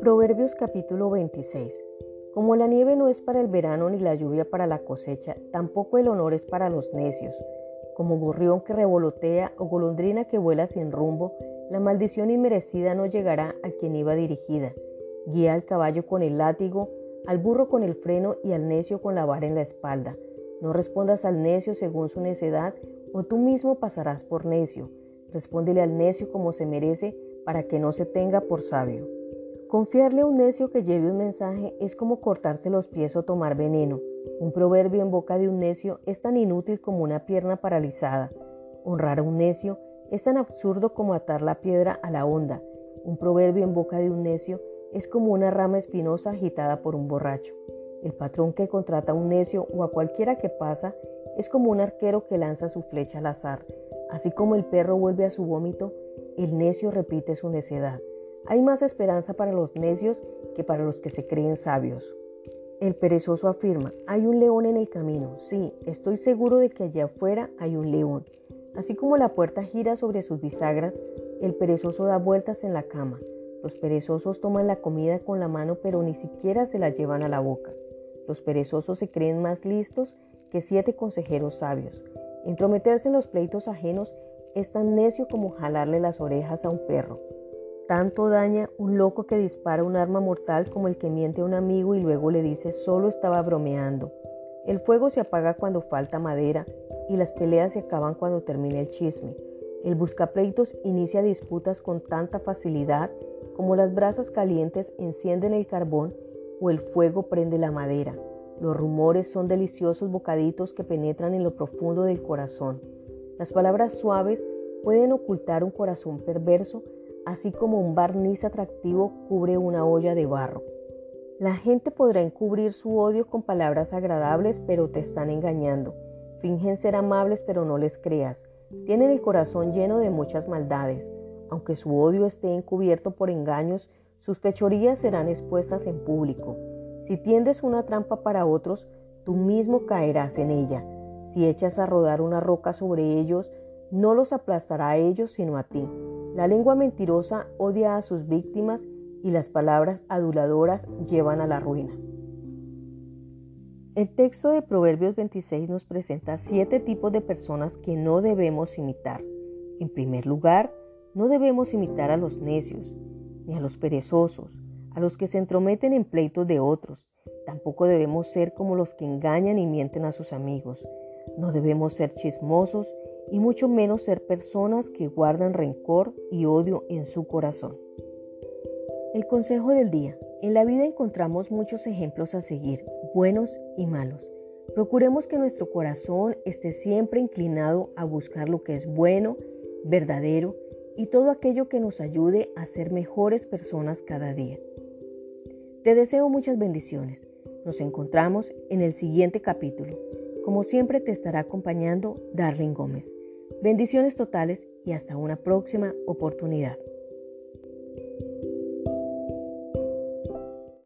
Proverbios capítulo 26. Como la nieve no es para el verano ni la lluvia para la cosecha, tampoco el honor es para los necios. Como gorrión que revolotea o golondrina que vuela sin rumbo, la maldición inmerecida no llegará a quien iba dirigida. Guía al caballo con el látigo, al burro con el freno y al necio con la vara en la espalda. No respondas al necio según su necedad, o tú mismo pasarás por necio. Respóndele al necio como se merece, para que no se tenga por sabio. Confiarle a un necio que lleve un mensaje es como cortarse los pies o tomar veneno. Un proverbio en boca de un necio es tan inútil como una pierna paralizada. Honrar a un necio es tan absurdo como atar la piedra a la onda. Un proverbio en boca de un necio es como una rama espinosa agitada por un borracho. El patrón que contrata a un necio o a cualquiera que pasa es como un arquero que lanza su flecha al azar. Así como el perro vuelve a su vómito, el necio repite su necedad. Hay más esperanza para los necios que para los que se creen sabios. El perezoso afirma, hay un león en el camino. Sí, estoy seguro de que allá afuera hay un león. Así como la puerta gira sobre sus bisagras, el perezoso da vueltas en la cama. Los perezosos toman la comida con la mano pero ni siquiera se la llevan a la boca. Los perezosos se creen más listos que siete consejeros sabios. Entrometerse en los pleitos ajenos es tan necio como jalarle las orejas a un perro. Tanto daña un loco que dispara un arma mortal como el que miente a un amigo y luego le dice solo estaba bromeando. El fuego se apaga cuando falta madera y las peleas se acaban cuando termina el chisme. El buscapleitos inicia disputas con tanta facilidad como las brasas calientes encienden el carbón o el fuego prende la madera. Los rumores son deliciosos bocaditos que penetran en lo profundo del corazón. Las palabras suaves pueden ocultar un corazón perverso así como un barniz atractivo cubre una olla de barro. La gente podrá encubrir su odio con palabras agradables, pero te están engañando. Fingen ser amables, pero no les creas. Tienen el corazón lleno de muchas maldades. Aunque su odio esté encubierto por engaños, sus pechorías serán expuestas en público. Si tiendes una trampa para otros, tú mismo caerás en ella. Si echas a rodar una roca sobre ellos, no los aplastará a ellos, sino a ti. La lengua mentirosa odia a sus víctimas y las palabras aduladoras llevan a la ruina. El texto de Proverbios 26 nos presenta siete tipos de personas que no debemos imitar. En primer lugar, no debemos imitar a los necios, ni a los perezosos, a los que se entrometen en pleitos de otros. Tampoco debemos ser como los que engañan y mienten a sus amigos. No debemos ser chismosos y mucho menos ser personas que guardan rencor y odio en su corazón. El consejo del día. En la vida encontramos muchos ejemplos a seguir, buenos y malos. Procuremos que nuestro corazón esté siempre inclinado a buscar lo que es bueno, verdadero y todo aquello que nos ayude a ser mejores personas cada día. Te deseo muchas bendiciones. Nos encontramos en el siguiente capítulo. Como siempre te estará acompañando Darling Gómez. Bendiciones totales y hasta una próxima oportunidad.